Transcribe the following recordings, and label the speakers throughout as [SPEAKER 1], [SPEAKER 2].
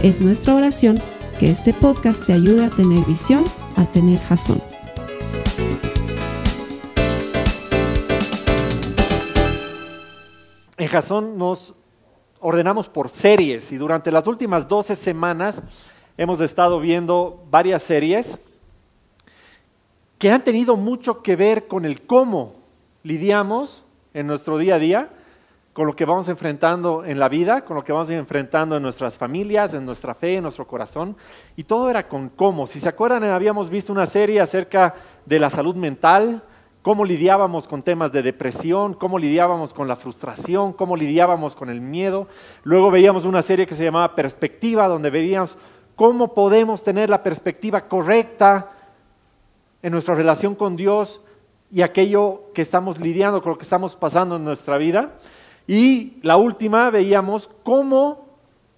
[SPEAKER 1] Es nuestra oración que este podcast te ayude a tener visión, a tener jazón.
[SPEAKER 2] En Jazón nos ordenamos por series y durante las últimas 12 semanas hemos estado viendo varias series que han tenido mucho que ver con el cómo lidiamos en nuestro día a día con lo que vamos enfrentando en la vida, con lo que vamos enfrentando en nuestras familias, en nuestra fe, en nuestro corazón. Y todo era con cómo. Si se acuerdan, habíamos visto una serie acerca de la salud mental, cómo lidiábamos con temas de depresión, cómo lidiábamos con la frustración, cómo lidiábamos con el miedo. Luego veíamos una serie que se llamaba Perspectiva, donde veíamos cómo podemos tener la perspectiva correcta en nuestra relación con Dios y aquello que estamos lidiando, con lo que estamos pasando en nuestra vida. Y la última veíamos cómo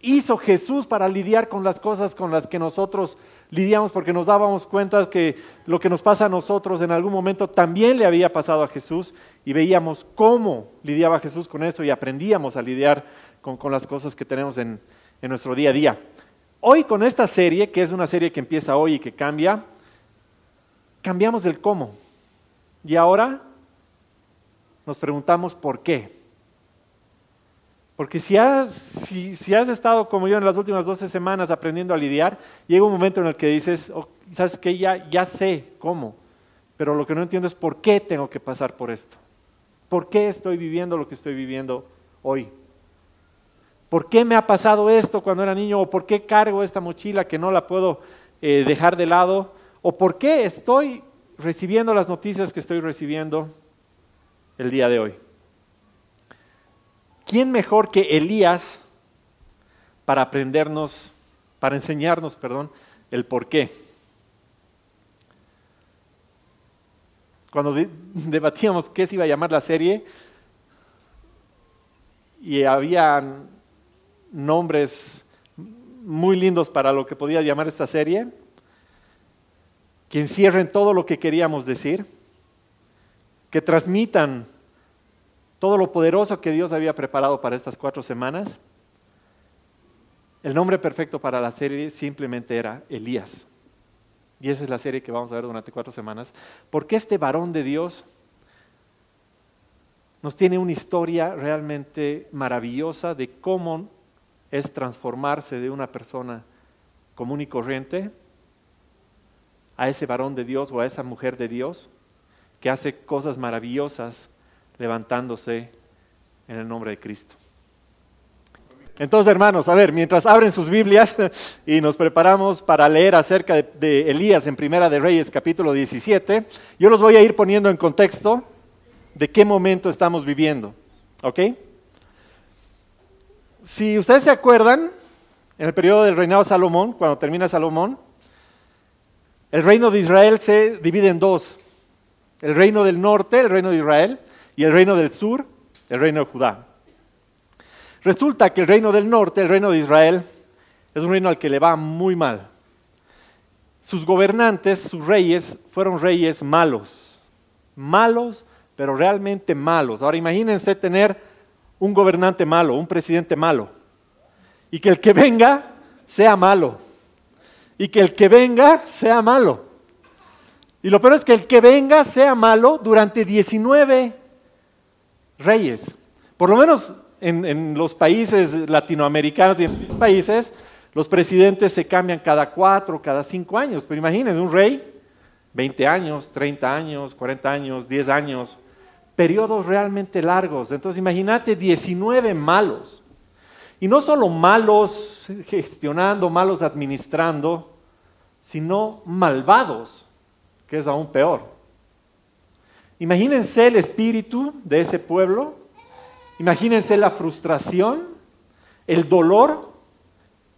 [SPEAKER 2] hizo Jesús para lidiar con las cosas con las que nosotros lidiamos, porque nos dábamos cuenta que lo que nos pasa a nosotros en algún momento también le había pasado a Jesús y veíamos cómo lidiaba Jesús con eso y aprendíamos a lidiar con, las cosas que tenemos en, nuestro día a día. Hoy con esta serie, que es una serie que empieza hoy y que cambia, cambiamos el cómo. Y ahora nos preguntamos por qué. Porque si has, si, has, estado como yo en las últimas 12 semanas aprendiendo a lidiar, llega un momento en el que dices, oh, ¿sabes qué? Ya, ya sé cómo, pero lo que no entiendo es por qué tengo que pasar por esto. ¿Por qué estoy viviendo lo que estoy viviendo hoy? ¿Por qué me ha pasado esto cuando era niño? ¿O por qué cargo esta mochila que no la puedo eh, dejar de lado? ¿O por qué estoy recibiendo las noticias que estoy recibiendo el día de hoy? ¿Quién mejor que Elías para aprendernos, para enseñarnos, perdón, el por qué? Cuando debatíamos qué se iba a llamar la serie, y había nombres muy lindos para lo que podía llamar esta serie, que encierren todo lo que queríamos decir, que transmitan todo lo poderoso que Dios había preparado para estas cuatro semanas, el nombre perfecto para la serie simplemente era Elías. Y esa es la serie que vamos a ver durante cuatro semanas. Porque este varón de Dios nos tiene una historia realmente maravillosa de cómo es transformarse de una persona común y corriente a ese varón de Dios o a esa mujer de Dios que hace cosas maravillosas levantándose en el nombre de Cristo. Entonces, hermanos, a ver, mientras abren sus Biblias y nos preparamos para leer acerca de, Elías en Primera de Reyes capítulo 17, yo los voy a ir poniendo en contexto de qué momento estamos viviendo. ¿Ok? Si ustedes se acuerdan, en el periodo del reinado de Salomón, cuando termina Salomón, el reino de Israel se divide en dos. El reino del norte, el reino de Israel, y el reino del sur, el reino de Judá. Resulta que el reino del norte, el reino de Israel, es un reino al que le va muy mal. Sus gobernantes, sus reyes, fueron reyes malos. Malos, pero realmente malos. Ahora imagínense tener un gobernante malo, un presidente malo. Y que el que venga sea malo. Y que el que venga sea malo. Y lo peor es que el que venga sea malo durante 19 reyes. Por lo menos en, los países latinoamericanos y en otros países, los presidentes se cambian cada cuatro, cada cinco años. Pero imagínense, un rey, 20 años, 30 años, 40 años, 10 años, periodos realmente largos. Entonces imagínate 19 malos. Y no solo malos gestionando, malos administrando, sino malvados, que es aún peor. Imagínense el espíritu de ese pueblo, imagínense la frustración, el dolor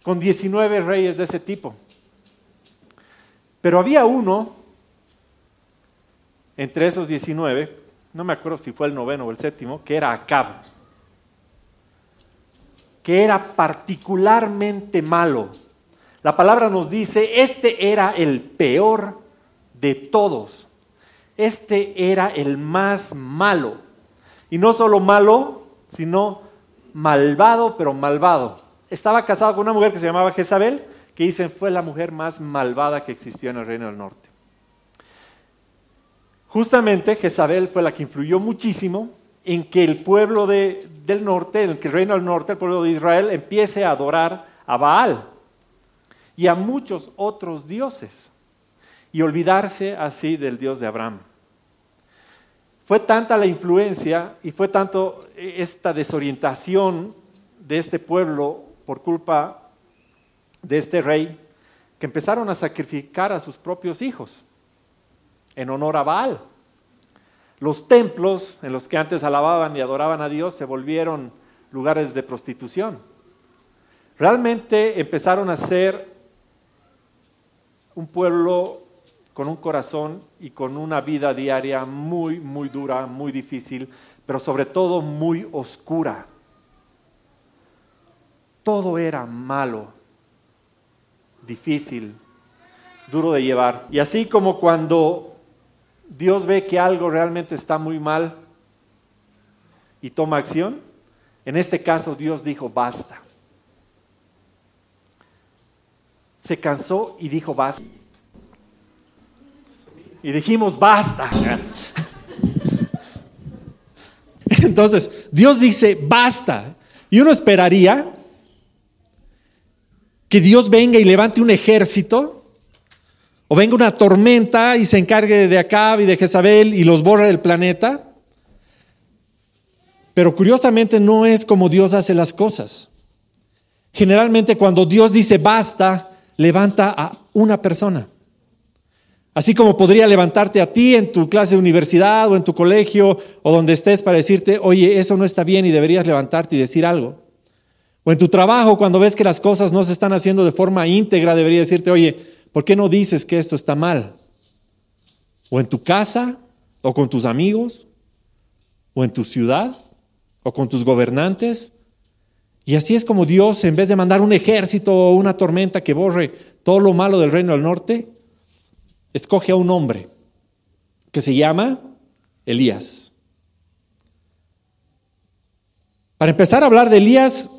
[SPEAKER 2] con 19 reyes de ese tipo. Pero había uno entre esos 19, no me acuerdo si fue el noveno o el séptimo, que era Acab, que era particularmente malo. La palabra nos dice, este era el peor de todos. Este era el más malo. Y no solo malo, sino malvado, pero malvado. Estaba casado con una mujer que se llamaba Jezabel, que dicen fue la mujer más malvada que existió en el reino del norte. Justamente Jezabel fue la que influyó muchísimo en que el pueblo del norte, en que el reino del norte, el pueblo de Israel, empiece a adorar a Baal y a muchos otros dioses y olvidarse así del Dios de Abraham. Fue tanta la influencia y fue tanto esta desorientación de este pueblo por culpa de este rey que empezaron a sacrificar a sus propios hijos en honor a Baal. Los templos en los que antes alababan y adoraban a Dios se volvieron lugares de prostitución. Realmente empezaron a ser un pueblo con un corazón y con una vida diaria muy, muy dura, muy difícil, pero sobre todo muy oscura. Todo era malo, difícil, duro de llevar. Y así como cuando Dios ve que algo realmente está muy mal y toma acción. En este caso Dios dijo, basta. Se cansó y dijo, basta. Y dijimos, basta. Entonces, Dios dice, basta. Y uno esperaría que Dios venga y levante un ejército o venga una tormenta y se encargue de Acab y de Jezabel y los borre del planeta. Pero curiosamente no es como Dios hace las cosas. Generalmente cuando Dios dice basta, levanta a una persona. Así como podría levantarte a ti en tu clase de universidad o en tu colegio o donde estés para decirte, oye, eso no está bien y deberías levantarte y decir algo. O en tu trabajo, cuando ves que las cosas no se están haciendo de forma íntegra, debería decirte, oye, ¿Por qué no dices que esto está mal? O en tu casa, o con tus amigos, o en tu ciudad, o con tus gobernantes. Y así es como Dios, en vez de mandar un ejército o una tormenta que borre todo lo malo del reino del norte, escoge a un hombre que se llama Elías. Para empezar a hablar de Elías,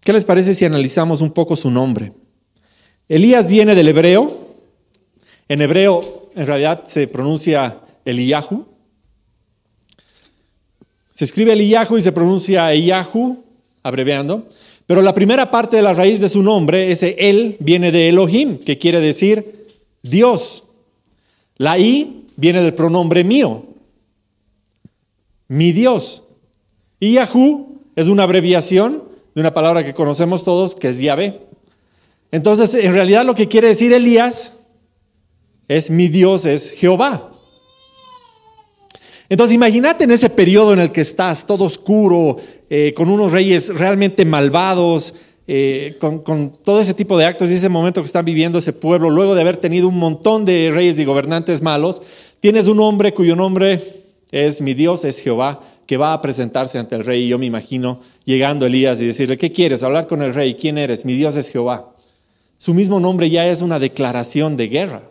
[SPEAKER 2] ¿qué les parece si analizamos un poco su nombre? Elías viene del hebreo. En hebreo, en realidad, se pronuncia Eliyahu. Se escribe Eliyahu y se pronuncia Eliyahu, abreviando. Pero la primera parte de la raíz de su nombre, ese El, viene de Elohim, que quiere decir Dios. La I viene del pronombre mío, mi Dios. Y Yahú es una abreviación de una palabra que conocemos todos, que es Yahvé. Entonces, en realidad lo que quiere decir Elías es mi Dios es Jehová. Entonces, imagínate en ese periodo en el que estás, todo oscuro, eh, con unos reyes realmente malvados, eh, con, todo ese tipo de actos y ese momento que están viviendo ese pueblo, luego de haber tenido un montón de reyes y gobernantes malos, tienes un hombre cuyo nombre es mi Dios, es Jehová, que va a presentarse ante el rey. Y yo me imagino llegando Elías y decirle, ¿qué quieres? Hablar con el rey, ¿quién eres? Mi Dios es Jehová. Su mismo nombre ya es una declaración de guerra.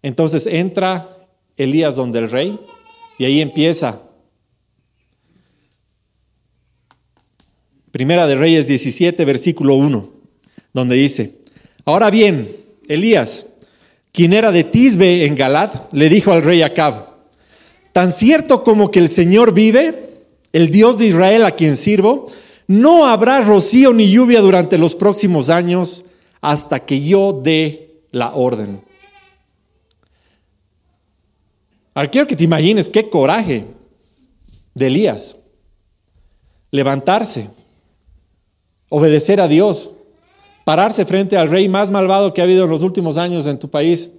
[SPEAKER 2] Entonces entra Elías donde el rey y ahí empieza. Primera de Reyes 17, versículo 1, donde dice, ahora bien, Elías, quien era de Tisbe en Galad, le dijo al rey Acab, tan cierto como que el Señor vive, el Dios de Israel a quien sirvo, no habrá rocío ni lluvia durante los próximos años hasta que yo dé la orden. Ahora quiero que te imagines qué coraje de Elías. Levantarse, obedecer a Dios, pararse frente al rey más malvado que ha habido en los últimos años en tu país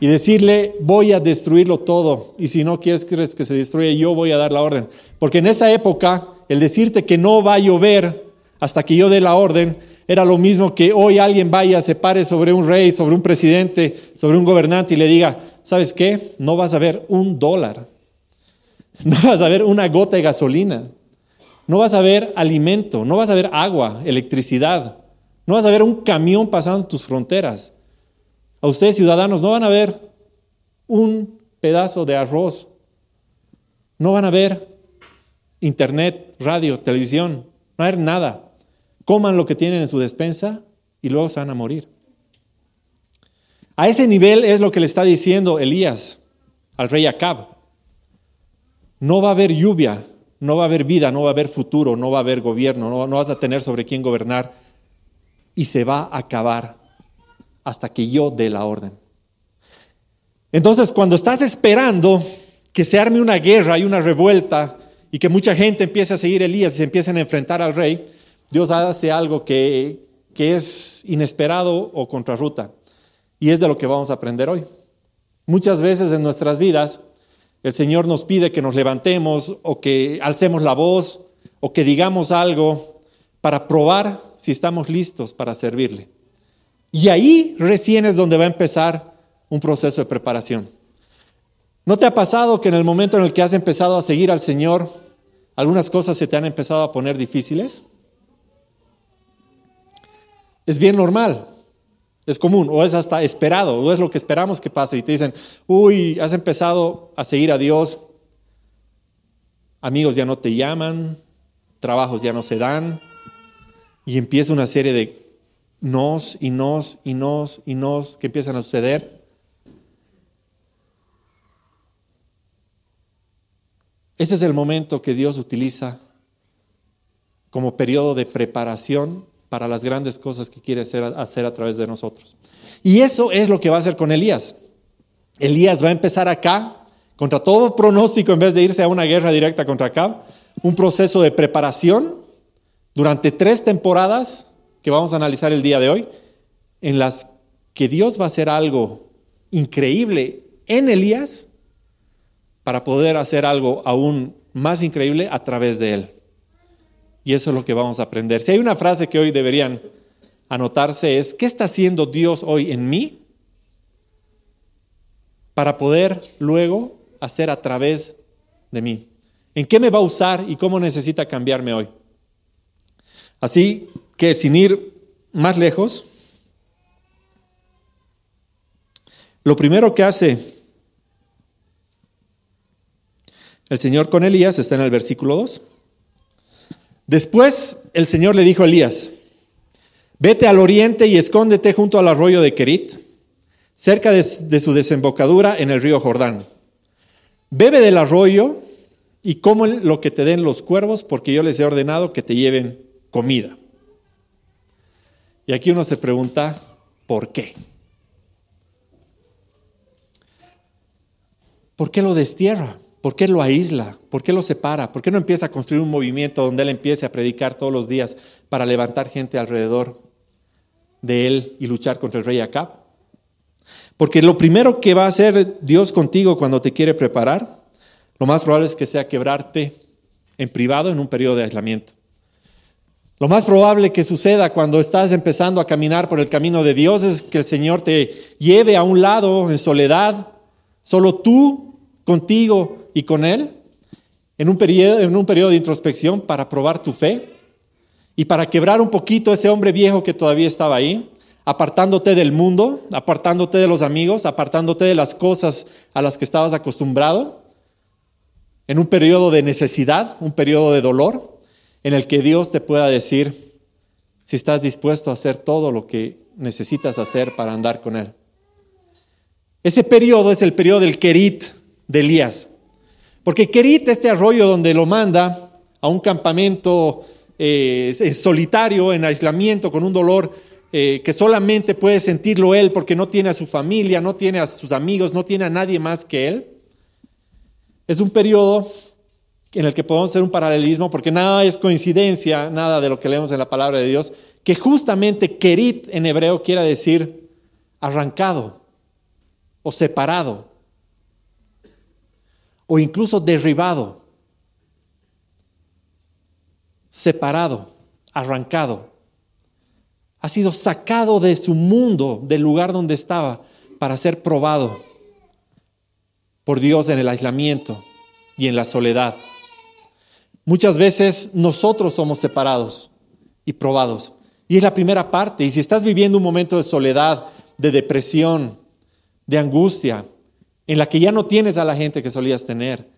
[SPEAKER 2] y decirle, voy a destruirlo todo. Y si no quieres que se destruya, yo voy a dar la orden. Porque en esa época el decirte que no va a llover hasta que yo dé la orden, era lo mismo que hoy alguien vaya, se pare sobre un rey, sobre un presidente, sobre un gobernante y le diga, ¿sabes qué? No vas a ver un dólar, no vas a ver una gota de gasolina, no vas a ver alimento, no vas a ver agua, electricidad, no vas a ver un camión pasando tus fronteras. A ustedes ciudadanos no van a ver un pedazo de arroz, no van a ver internet, radio, televisión, no va a haber nada. Coman lo que tienen en su despensa y luego se van a morir. A ese nivel es lo que le está diciendo Elías al rey Acab. No va a haber lluvia, no va a haber vida, no va a haber futuro, no va a haber gobierno, no, no vas a tener sobre quién gobernar y se va a acabar hasta que yo dé la orden. Entonces, cuando estás esperando que se arme una guerra y una revuelta y que mucha gente empiece a seguir a Elías y se empiecen a enfrentar al rey, Dios hace algo que, que es inesperado o contrarruta. Y es de lo que vamos a aprender hoy. Muchas veces en nuestras vidas el Señor nos pide que nos levantemos o que alcemos la voz o que digamos algo para probar si estamos listos para servirle. Y ahí recién es donde va a empezar un proceso de preparación. ¿No te ha pasado que en el momento en el que has empezado a seguir al Señor, algunas cosas se te han empezado a poner difíciles? es bien normal, es común, o es hasta esperado, o es lo que esperamos que pase. Y te dicen, uy, has empezado a seguir a Dios, amigos ya no te llaman, trabajos ya no se dan, y empieza una serie de nos y nos y nos y nos que empiezan a suceder. Ese es el momento que Dios utiliza como periodo de preparación para las grandes cosas que quiere hacer, a través de nosotros. Y eso es lo que va a hacer con Elías. Elías va a empezar acá, contra todo pronóstico, en vez de irse a una guerra directa contra acá, un proceso de preparación durante tres temporadas que vamos a analizar el día de hoy, en las que Dios va a hacer algo increíble en Elías para poder hacer algo aún más increíble a través de él. Y eso es lo que vamos a aprender. Si hay una frase que hoy deberían anotarse es, ¿qué está haciendo Dios hoy en mí para poder luego hacer a través de mí? ¿En qué me va a usar y cómo necesita cambiarme hoy? Así que sin ir más lejos, lo primero que hace el Señor con Elías está en el versículo 2. Después el Señor le dijo a Elías, vete al oriente y escóndete junto al arroyo de Kerit, cerca de, su desembocadura en el río Jordán. Bebe del arroyo y come lo que te den los cuervos, porque yo les he ordenado que te lleven comida. Y aquí uno se pregunta, ¿por qué? ¿Por qué lo destierra? ¿Por qué lo aísla? ¿Por qué lo separa? ¿Por qué no empieza a construir un movimiento donde él empiece a predicar todos los días para levantar gente alrededor de él y luchar contra el rey Acab? Porque lo primero que va a hacer Dios contigo cuando te quiere preparar, lo más probable es que sea quebrarte en privado en un periodo de aislamiento. Lo más probable que suceda cuando estás empezando a caminar por el camino de Dios es que el Señor te lleve a un lado en soledad, solo tú, contigo y con Él en un, periodo, en un periodo de introspección para probar tu fe y para quebrar un poquito ese hombre viejo que todavía estaba ahí, apartándote del mundo, apartándote de los amigos, apartándote de las cosas a las que estabas acostumbrado, en un periodo de necesidad, un periodo de dolor, en el que Dios te pueda decir si estás dispuesto a hacer todo lo que necesitas hacer para andar con Él. Ese periodo es el periodo del Kerit de Elías. Porque Kerit, este arroyo donde lo manda a un campamento eh, solitario, en aislamiento, con un dolor eh, que solamente puede sentirlo él porque no tiene a su familia, no tiene a sus amigos, no tiene a nadie más que él. Es un periodo en el que podemos hacer un paralelismo, porque nada es coincidencia, nada de lo que leemos en la palabra de Dios, que justamente Kerit en hebreo quiere decir arrancado o separado o incluso derribado. separado, arrancado. Ha sido sacado de su mundo, del lugar donde estaba, para ser probado por Dios en el aislamiento y en la soledad. Muchas veces nosotros somos separados y probados. Y es la primera parte. Y si estás viviendo un momento de soledad, de depresión, de angustia, en la que ya no tienes a la gente que solías tener,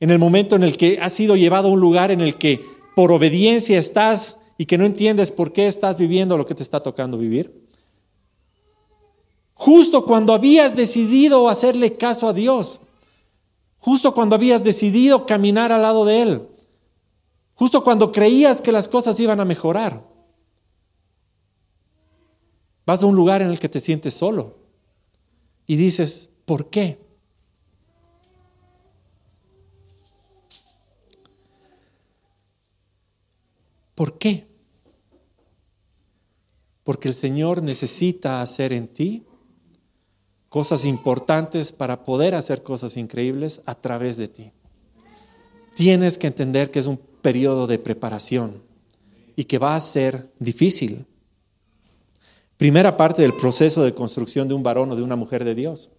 [SPEAKER 2] en el momento en el que has sido llevado a un lugar en el que por obediencia estás y que no entiendes por qué estás viviendo lo que te está tocando vivir. Justo cuando habías decidido hacerle caso a Dios, justo cuando habías decidido caminar al lado de Él, justo cuando creías que las cosas iban a mejorar, vas a un lugar en el que te sientes solo y dices, ¿por qué? ¿Por qué? Porque el Señor necesita hacer en ti cosas importantes para poder hacer cosas increíbles a través de ti. Tienes que entender que es un periodo de preparación y que va a ser difícil. Primera parte del proceso de construcción de un varón o de una mujer de Dios.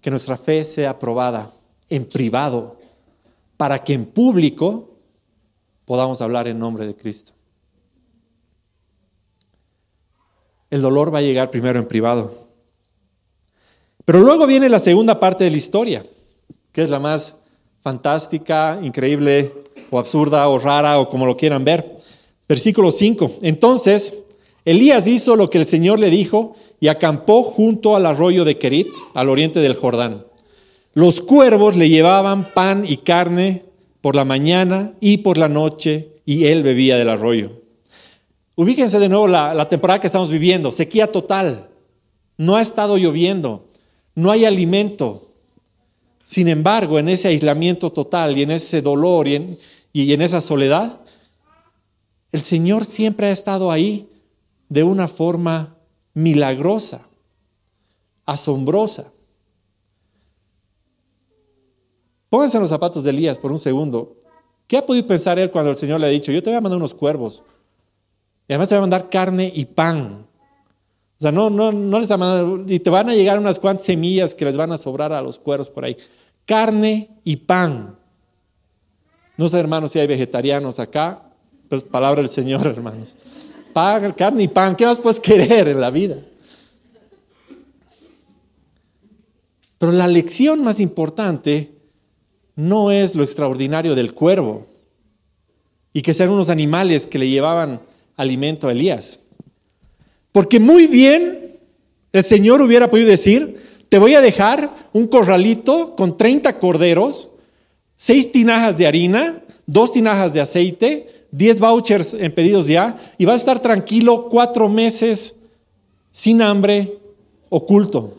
[SPEAKER 2] Que nuestra fe sea probada en privado para que en público podamos hablar en nombre de Cristo. El dolor va a llegar primero en privado. Pero luego viene la segunda parte de la historia, que es la más fantástica, increíble o absurda o rara o como lo quieran ver. Versículo 5. Entonces, Elías hizo lo que el Señor le dijo y acampó junto al arroyo de Kerit, al oriente del Jordán. Los cuervos le llevaban pan y carne por la mañana y por la noche, y él bebía del arroyo. Ubíquense de nuevo la, la temporada que estamos viviendo, sequía total. No ha estado lloviendo, no hay alimento. Sin embargo, en ese aislamiento total y en ese dolor y en, y en esa soledad, el Señor siempre ha estado ahí de una forma milagrosa, asombrosa. Pónganse en los zapatos de Elías por un segundo. ¿Qué ha podido pensar él cuando el Señor le ha dicho, yo te voy a mandar unos cuervos? Y además te voy a mandar carne y pan. O sea, no, no, no les mandar, y te van a llegar unas cuantas semillas que les van a sobrar a los cuervos por ahí. Carne y pan. No sé, hermanos, si hay vegetarianos acá, pues palabra del Señor, hermanos. Carne y pan, ¿qué más puedes querer en la vida? Pero la lección más importante no es lo extraordinario del cuervo y que sean unos animales que le llevaban alimento a Elías. Porque muy bien el Señor hubiera podido decir, te voy a dejar un corralito con 30 corderos, seis tinajas de harina, dos tinajas de aceite, 10 vouchers en pedidos ya, y vas a estar tranquilo cuatro meses sin hambre, oculto.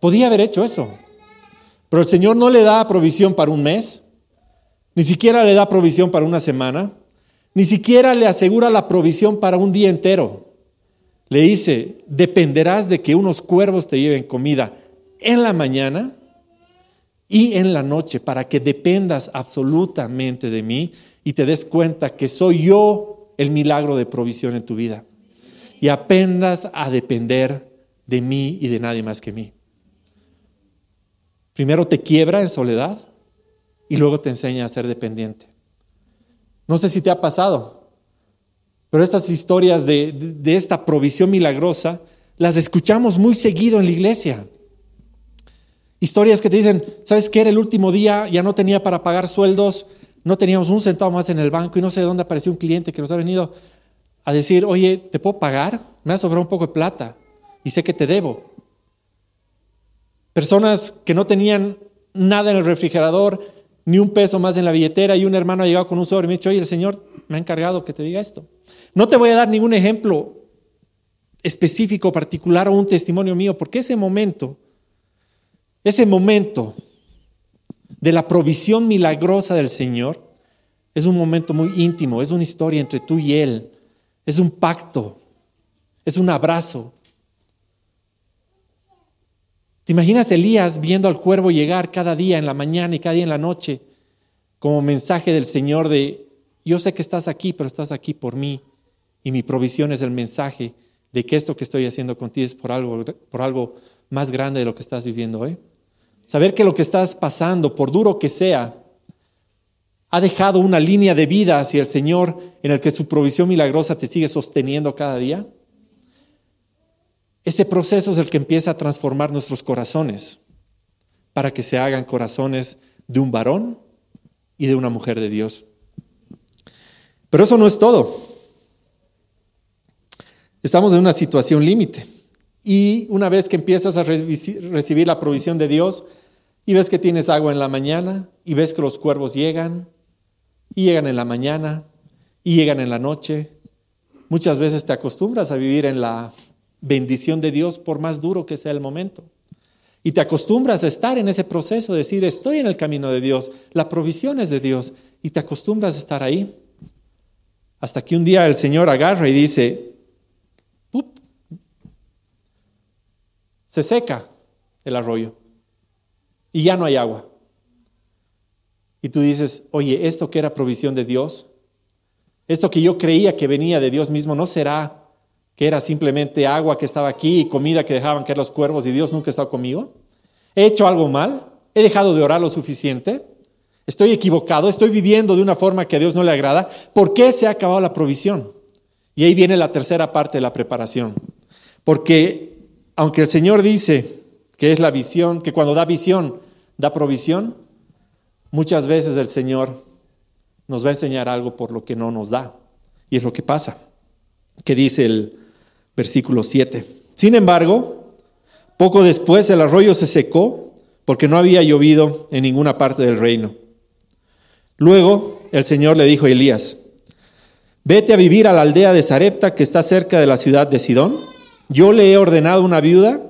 [SPEAKER 2] Podía haber hecho eso. Pero el Señor no le da provisión para un mes, ni siquiera le da provisión para una semana, ni siquiera le asegura la provisión para un día entero. Le dice, dependerás de que unos cuervos te lleven comida en la mañana y en la noche para que dependas absolutamente de mí y te des cuenta que soy yo el milagro de provisión en tu vida. Y aprendas a depender de mí y de nadie más que mí. Primero te quiebra en soledad y luego te enseña a ser dependiente. No sé si te ha pasado, pero estas historias de, de, esta provisión milagrosa las escuchamos muy seguido en la iglesia. Historias que te dicen, ¿sabes qué? Era el último día, ya no tenía para pagar sueldos, no teníamos un centavo más en el banco y no sé de dónde apareció un cliente que nos ha venido a decir, oye, ¿te puedo pagar? Me ha sobrado un poco de plata y sé que te debo. Personas que no tenían nada en el refrigerador, ni un peso más en la billetera, y un hermano ha llegado con un sobre y me ha dicho, oye, el Señor me ha encargado que te diga esto. No te voy a dar ningún ejemplo específico, particular o un testimonio mío, porque ese momento, ese momento de la provisión milagrosa del Señor, es un momento muy íntimo, es una historia entre tú y Él, es un pacto, es un abrazo, ¿Te imaginas Elías viendo al cuervo llegar cada día en la mañana y cada día en la noche como mensaje del Señor de, yo sé que estás aquí, pero estás aquí por mí. Y mi provisión es el mensaje de que esto que estoy haciendo contigo es por algo, por algo más grande de lo que estás viviendo hoy. Saber que lo que estás pasando, por duro que sea, ha dejado una línea de vida hacia el Señor en el que su provisión milagrosa te sigue sosteniendo cada día. Ese proceso es el que empieza a transformar nuestros corazones para que se hagan corazones de un varón y de una mujer de Dios. Pero eso no es todo. Estamos en una situación límite. Y una vez que empiezas a recibir la provisión de Dios y ves que tienes agua en la mañana y ves que los cuervos llegan y llegan en la mañana y llegan en la noche, muchas veces te acostumbras a vivir en la bendición de Dios por más duro que sea el momento. Y te acostumbras a estar en ese proceso, decir, estoy en el camino de Dios, la provisión es de Dios, y te acostumbras a estar ahí. Hasta que un día el Señor agarra y dice, se seca el arroyo y ya no hay agua. Y tú dices, oye, esto que era provisión de Dios, esto que yo creía que venía de Dios mismo, ¿no será que era simplemente agua que estaba aquí y comida que dejaban caer los cuervos y Dios nunca estado conmigo? ¿He hecho algo mal? ¿He dejado de orar lo suficiente? ¿Estoy equivocado? ¿Estoy viviendo de una forma que a Dios no le agrada? ¿Por qué se ha acabado la provisión? Y ahí viene la tercera parte de la preparación. Porque aunque el Señor dice que es la visión, que cuando da visión da provisión, muchas veces el Señor nos va a enseñar algo por lo que no nos da. Y es lo que pasa, que dice el versículo 7. Sin embargo, poco después el arroyo se secó porque no había llovido en ninguna parte del reino. Luego el Señor le dijo a Elías, vete a vivir a la aldea de Sarepta que está cerca de la ciudad de Sidón. Yo le he ordenado una viuda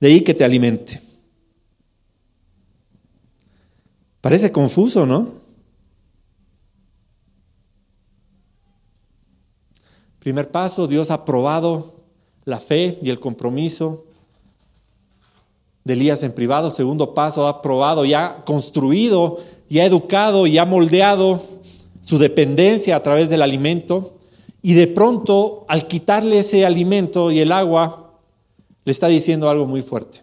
[SPEAKER 2] de ahí que te alimente. Parece confuso, ¿no? Primer paso, Dios ha probado la fe y el compromiso de Elías en privado. Segundo paso, ha probado y ha construido y ha educado y ha moldeado su dependencia a través del alimento. Y de pronto, al quitarle ese alimento y el agua, le está diciendo algo muy fuerte.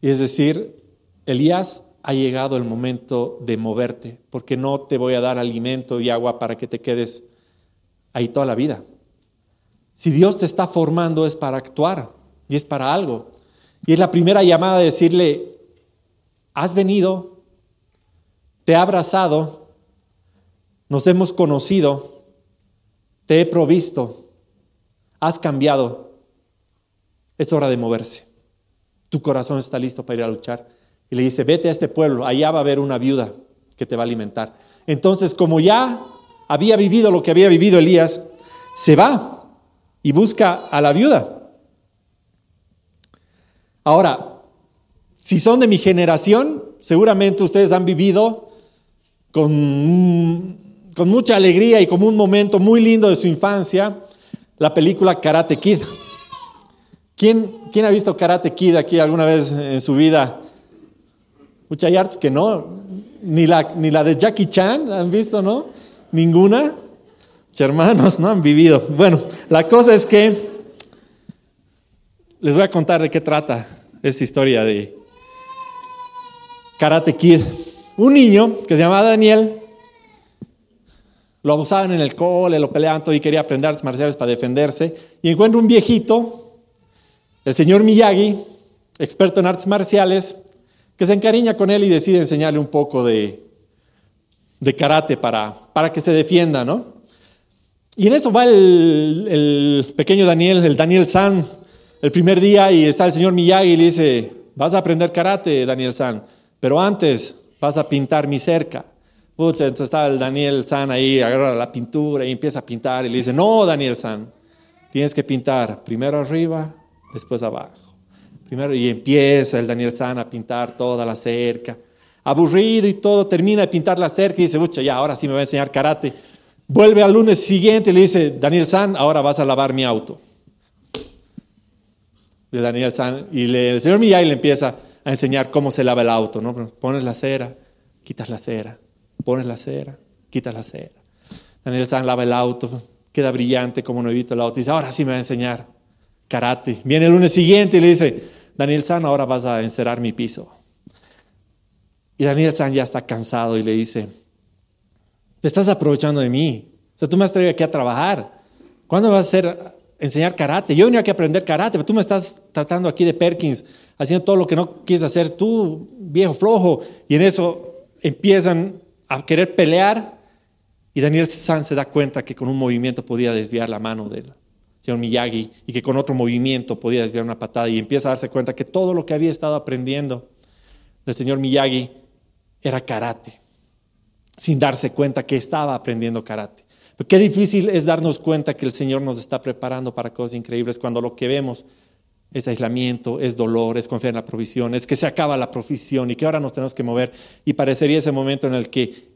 [SPEAKER 2] Y es decir, Elías, ha llegado el momento de moverte, porque no te voy a dar alimento y agua para que te quedes ahí toda la vida. Si Dios te está formando es para actuar y es para algo. Y es la primera llamada de decirle, has venido, te he abrazado, nos hemos conocido, te he provisto, has cambiado. Es hora de moverse. Tu corazón está listo para ir a luchar. Y le dice, vete a este pueblo, allá va a haber una viuda que te va a alimentar. Entonces, como ya había vivido lo que había vivido Elías, se va y busca a la viuda. Ahora, si son de mi generación, seguramente ustedes han vivido con, con mucha alegría y como un momento muy lindo de su infancia la película Karate Kid. ¿Quién, ¿Quién ha visto Karate Kid aquí alguna vez en su vida? Muchas artes que no, ni la, ni la de Jackie Chan han visto, ¿no? Ninguna. Hermanos, no han vivido. Bueno, la cosa es que les voy a contar de qué trata esta historia de Karate Kid. Un niño que se llamaba Daniel, lo abusaban en el cole, lo peleaban todo y quería aprender artes marciales para defenderse. Y encuentra un viejito, el señor Miyagi, experto en artes marciales, que se encariña con él y decide enseñarle un poco de, de karate para, para que se defienda, ¿no? Y en eso va el, el, pequeño Daniel, el Daniel San, el primer día y está el señor Miyagi y le dice, vas a aprender karate, Daniel San, pero antes vas a pintar mi cerca. Pucha, entonces está el Daniel San ahí, agarra la pintura y empieza a pintar y le dice, no, Daniel San, tienes que pintar primero arriba, después abajo. Primero, y empieza el Daniel San a pintar toda la cerca. Aburrido y todo, termina de pintar la cerca y dice, mucha, ya, ahora sí me va a enseñar karate. Vuelve al lunes siguiente y le dice, Daniel San, ahora vas a lavar mi auto. De Daniel San, y el señor Miyagi le empieza a enseñar cómo se lava el auto, ¿no? Pones la cera, quitas la cera, pones la cera, quitas la cera. Daniel San lava el auto, queda brillante como nuevito el auto. Dice, ahora sí me va a enseñar karate. Viene el lunes siguiente y le dice, Daniel San, ahora vas a encerar mi piso. Y Daniel San ya está cansado y le dice, te estás aprovechando de mí. O sea, tú me has traído aquí a trabajar. ¿Cuándo vas a hacer, enseñar karate? Yo venía aquí a aprender karate, pero tú me estás tratando aquí de Perkins, haciendo todo lo que no quieres hacer tú, viejo flojo. Y en eso empiezan a querer pelear y Daniel San se da cuenta que con un movimiento podía desviar la mano del señor Miyagi y que con otro movimiento podía desviar una patada y empieza a darse cuenta que todo lo que había estado aprendiendo del señor Miyagi era karate, sin darse cuenta que estaba aprendiendo karate. Pero qué difícil es darnos cuenta que el Señor nos está preparando para cosas increíbles cuando lo que vemos es aislamiento, es dolor, es confiar en la provisión, es que se acaba la provisión y que ahora nos tenemos que mover. Y parecería ese momento en el que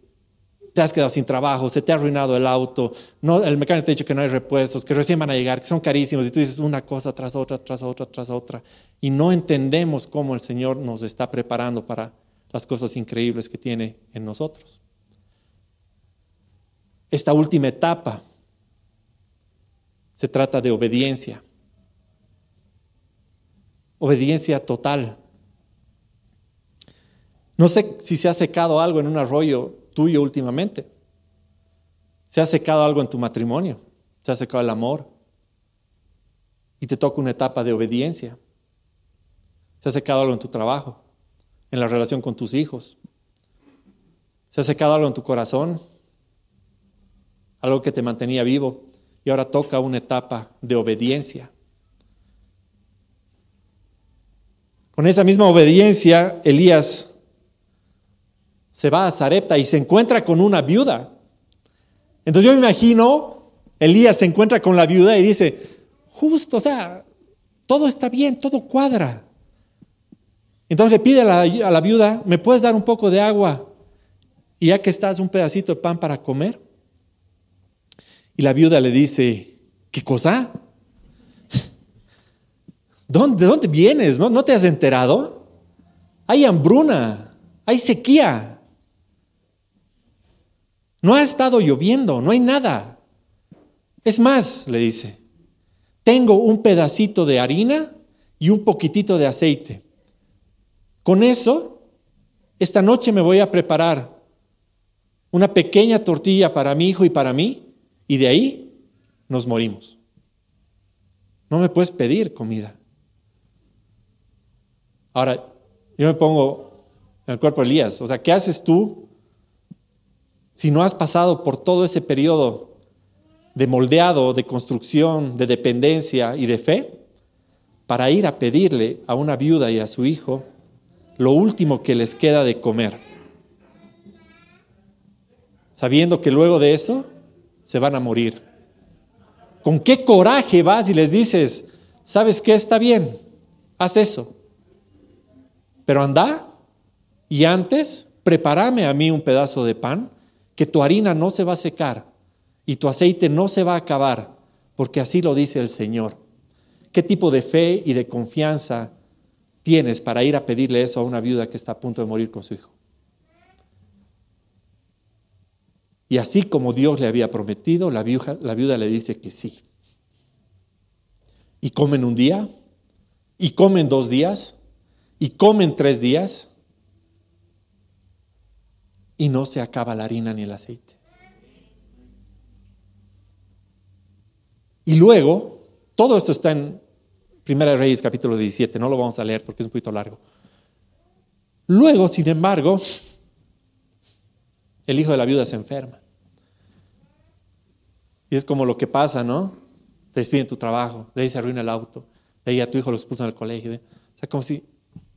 [SPEAKER 2] te has quedado sin trabajo, se te ha arruinado el auto, el mecánico te ha dicho que no hay repuestos, que recién van a llegar, que son carísimos, y tú dices una cosa tras otra, tras otra, tras otra, y no entendemos cómo el Señor nos está preparando para las cosas increíbles que tiene en nosotros. Esta última etapa se trata de obediencia, obediencia total. No sé si se ha secado algo en un arroyo tuyo últimamente. Se ha secado algo en tu matrimonio, se ha secado el amor y te toca una etapa de obediencia. Se ha secado algo en tu trabajo, en la relación con tus hijos. Se ha secado algo en tu corazón, algo que te mantenía vivo y ahora toca una etapa de obediencia. Con esa misma obediencia, Elías se va a Zarepta y se encuentra con una viuda. Entonces yo me imagino, Elías se encuentra con la viuda y dice, justo, o sea, todo está bien, todo cuadra. Entonces le pide a la, a la viuda, ¿me puedes dar un poco de agua? Y ya que estás, un pedacito de pan para comer. Y la viuda le dice, ¿qué cosa? ¿De dónde vienes? ¿No, ¿No te has enterado? Hay hambruna, hay sequía. No ha estado lloviendo, no hay nada. Es más, le dice, tengo un pedacito de harina y un poquitito de aceite. Con eso, esta noche me voy a preparar una pequeña tortilla para mi hijo y para mí, y de ahí nos morimos. No me puedes pedir comida. Ahora, yo me pongo en el cuerpo de Elías. O sea, ¿qué haces tú si no has pasado por todo ese periodo de moldeado, de construcción, de dependencia y de fe, para ir a pedirle a una viuda y a su hijo lo último que les queda de comer, sabiendo que luego de eso se van a morir. ¿Con qué coraje vas y les dices, sabes qué está bien, haz eso, pero anda y antes prepárame a mí un pedazo de pan que tu harina no se va a secar y tu aceite no se va a acabar, porque así lo dice el Señor. ¿Qué tipo de fe y de confianza tienes para ir a pedirle eso a una viuda que está a punto de morir con su hijo? Y así como Dios le había prometido, la viuda, la viuda le dice que sí. Y comen un día, y comen dos días, y comen tres días, y no se acaba la harina ni el aceite. Y luego, todo esto está en Primera Reyes capítulo 17, no lo vamos a leer porque es un poquito largo. Luego, sin embargo, el hijo de la viuda se enferma. Y es como lo que pasa, ¿no? Te despiden tu trabajo, de ahí se arruina el auto, de ahí a tu hijo lo expulsan del colegio. O sea, como si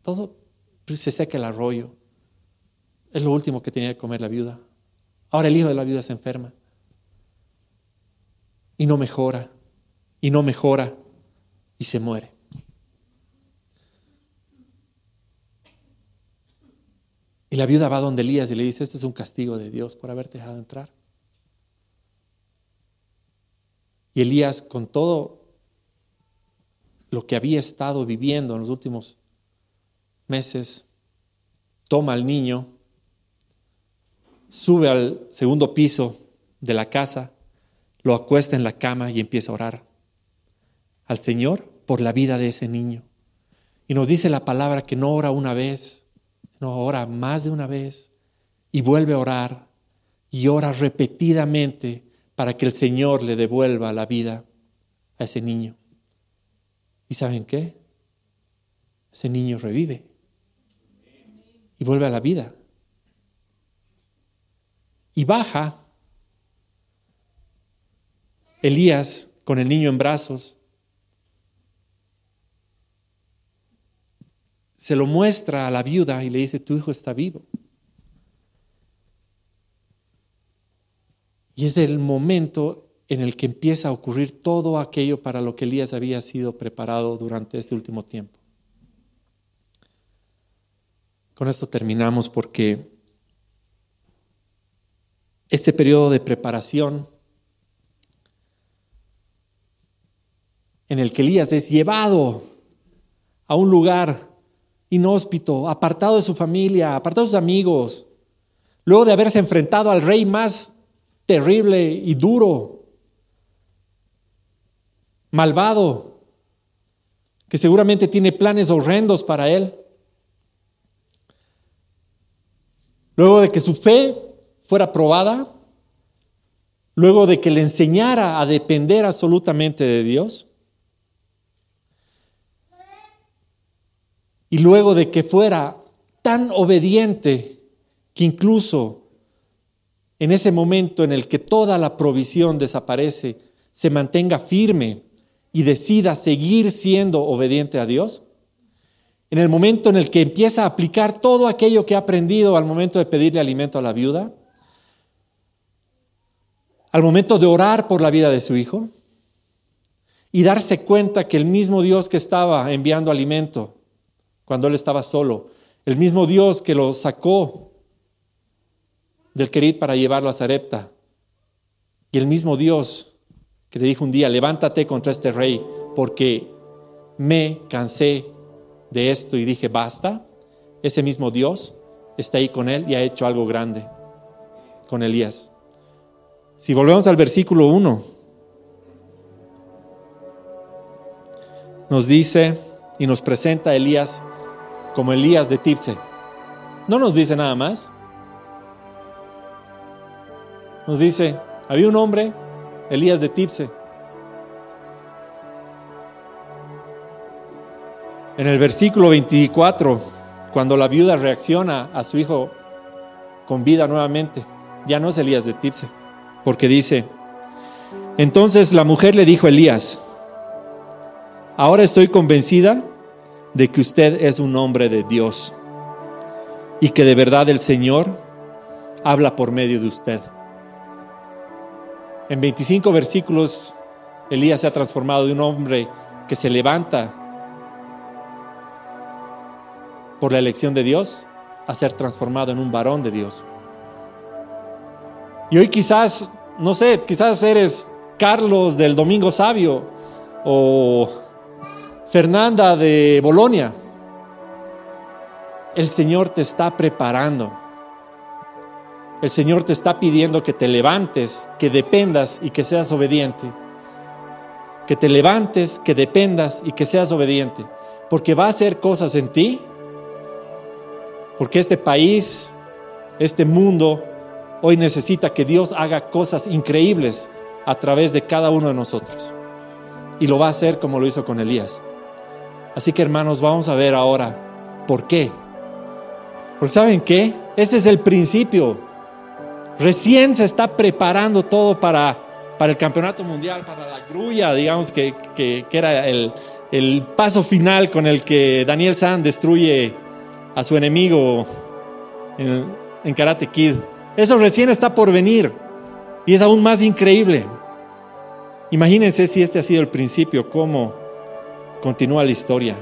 [SPEAKER 2] todo se seca el arroyo. Es lo último que tenía que comer la viuda. Ahora el hijo de la viuda se enferma. Y no mejora. Y no mejora. Y se muere. Y la viuda va donde Elías y le dice, este es un castigo de Dios por haberte dejado entrar. Y Elías, con todo lo que había estado viviendo en los últimos meses, toma al niño sube al segundo piso de la casa, lo acuesta en la cama y empieza a orar al Señor por la vida de ese niño. Y nos dice la palabra que no ora una vez, no ora más de una vez y vuelve a orar y ora repetidamente para que el Señor le devuelva la vida a ese niño. ¿Y saben qué? Ese niño revive y vuelve a la vida. Y baja Elías con el niño en brazos se lo muestra a la viuda y le dice, tu hijo está vivo. Y es el momento en el que empieza a ocurrir todo aquello para lo que Elías había sido preparado durante este último tiempo. Con esto terminamos porque este periodo de preparación en el que Elías es llevado a un lugar inhóspito, apartado de su familia, apartado de sus amigos, luego de haberse enfrentado al rey más terrible y duro, malvado, que seguramente tiene planes horrendos para él. Luego de que su fe fuera probada, luego de que le enseñara a depender absolutamente de Dios, Y luego de que fuera tan obediente que incluso en ese momento en el que toda la provisión desaparece, se mantenga firme y decida seguir siendo obediente a Dios? En el momento en el que empieza a aplicar todo aquello que ha aprendido al momento de pedirle alimento a la viuda, al momento de orar por la vida de su hijo y darse cuenta que el mismo Dios que estaba enviando alimento cuando él estaba solo. El mismo Dios que lo sacó del Querit para llevarlo a Zarepta. Y el mismo Dios que le dijo un día, levántate contra este rey, porque me cansé de esto y dije, basta. Ese mismo Dios está ahí con él y ha hecho algo grande con Elías. Si volvemos al versículo 1, nos dice y nos presenta Elías como Elías de Tipse. No nos dice nada más. Nos dice, había un hombre, Elías de Tipse. En el versículo 24, cuando la viuda reacciona a su hijo con vida nuevamente, ya no es Elías de Tipse, porque dice, entonces la mujer le dijo a Elías, ahora estoy convencida de que usted es un hombre de Dios y que de verdad el Señor habla por medio de usted. En 25 versículos, Elías se ha transformado de un hombre que se levanta por la elección de Dios a ser transformado en un varón de Dios. Y hoy quizás, no sé, quizás eres Carlos del Domingo Sabio o Fernanda de Bolonia, el Señor te está preparando. El Señor te está pidiendo que te levantes, que dependas y que seas obediente. Que te levantes, que dependas y que seas obediente. Porque va a hacer cosas en ti. Porque este país, este mundo, hoy necesita que Dios haga cosas increíbles a través de cada uno de nosotros. Y lo va a hacer como lo hizo con Elías. Así que hermanos, vamos a ver ahora por qué. Porque ¿saben qué? Ese es el principio. Recién se está preparando todo para, para el campeonato mundial, para la grulla, digamos que, que, era el, el, paso final con el que Daniel San destruye a su enemigo en, Karate Kid. Eso recién está por venir y es aún más increíble. Imagínense si este ha sido el principio, cómo continúa la historia.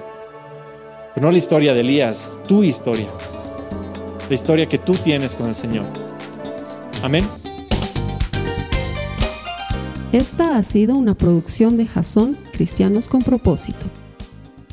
[SPEAKER 2] Pero no la historia de Elías, tu historia. La historia que tú tienes con el Señor. Amén.
[SPEAKER 1] Esta ha sido una producción de Jason Cristianos con propósito.